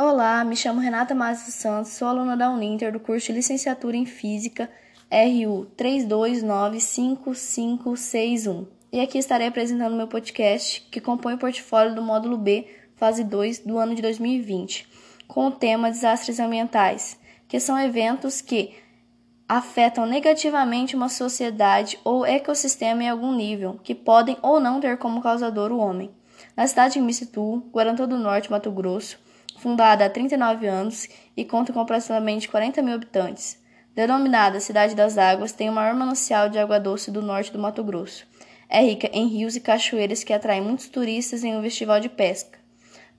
Olá, me chamo Renata Márcio Santos, sou aluna da Uninter do curso de Licenciatura em Física RU 3295561. E aqui estarei apresentando meu podcast, que compõe o portfólio do módulo B, fase 2 do ano de 2020, com o tema Desastres ambientais, que são eventos que afetam negativamente uma sociedade ou ecossistema em algum nível, que podem ou não ter como causador o homem. Na cidade de Missituba, Guarantã do Norte, Mato Grosso, fundada há 39 anos e conta com aproximadamente 40 mil habitantes. Denominada Cidade das Águas, tem o maior manancial de água doce do norte do Mato Grosso. É rica em rios e cachoeiras que atraem muitos turistas em um festival de pesca.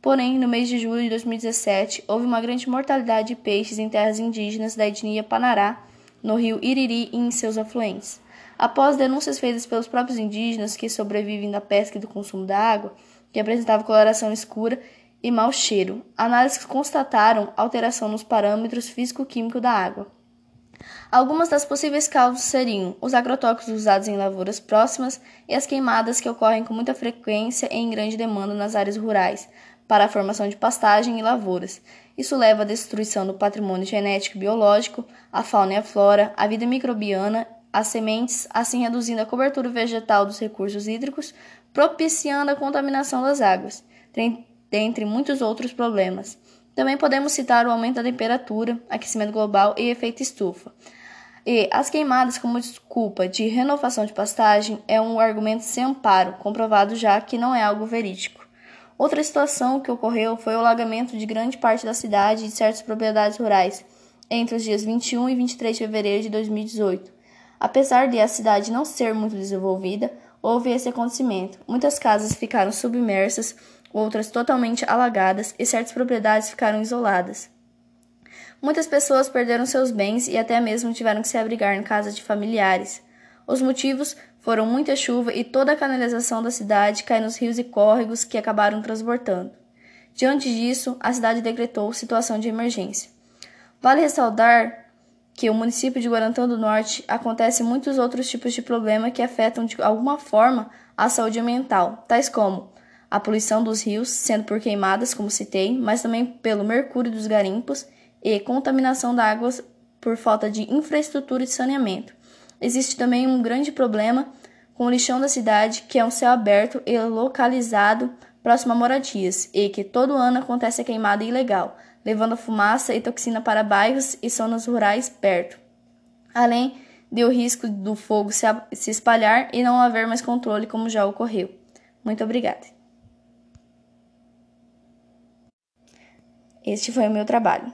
Porém, no mês de julho de 2017, houve uma grande mortalidade de peixes em terras indígenas da etnia Panará, no rio Iriri e em seus afluentes. Após denúncias feitas pelos próprios indígenas que sobrevivem da pesca e do consumo da água, que apresentava coloração escura e mau cheiro. Análises constataram alteração nos parâmetros físico-químicos da água. Algumas das possíveis causas seriam os agrotóxicos usados em lavouras próximas e as queimadas que ocorrem com muita frequência e em grande demanda nas áreas rurais para a formação de pastagem e lavouras. Isso leva à destruição do patrimônio genético e biológico, a fauna e a flora, a vida microbiana, as sementes, assim reduzindo a cobertura vegetal dos recursos hídricos, propiciando a contaminação das águas dentre muitos outros problemas. Também podemos citar o aumento da temperatura, aquecimento global e efeito estufa. E as queimadas como desculpa de renovação de pastagem é um argumento sem amparo, comprovado já que não é algo verídico. Outra situação que ocorreu foi o alagamento de grande parte da cidade e de certas propriedades rurais entre os dias 21 e 23 de fevereiro de 2018. Apesar de a cidade não ser muito desenvolvida, houve esse acontecimento. Muitas casas ficaram submersas outras totalmente alagadas e certas propriedades ficaram isoladas. Muitas pessoas perderam seus bens e até mesmo tiveram que se abrigar em casa de familiares. Os motivos foram muita chuva e toda a canalização da cidade cai nos rios e córregos que acabaram transbordando. Diante disso, a cidade decretou situação de emergência. Vale ressaltar que o município de Guarantã do Norte acontece muitos outros tipos de problemas que afetam de alguma forma a saúde ambiental, tais como a poluição dos rios, sendo por queimadas, como citei, mas também pelo mercúrio dos garimpos e contaminação da água por falta de infraestrutura de saneamento. Existe também um grande problema com o lixão da cidade, que é um céu aberto e localizado próximo a moradias, e que todo ano acontece a queimada ilegal, levando fumaça e toxina para bairros e zonas rurais perto. Além de o risco do fogo se espalhar e não haver mais controle, como já ocorreu. Muito obrigada. Este foi o meu trabalho.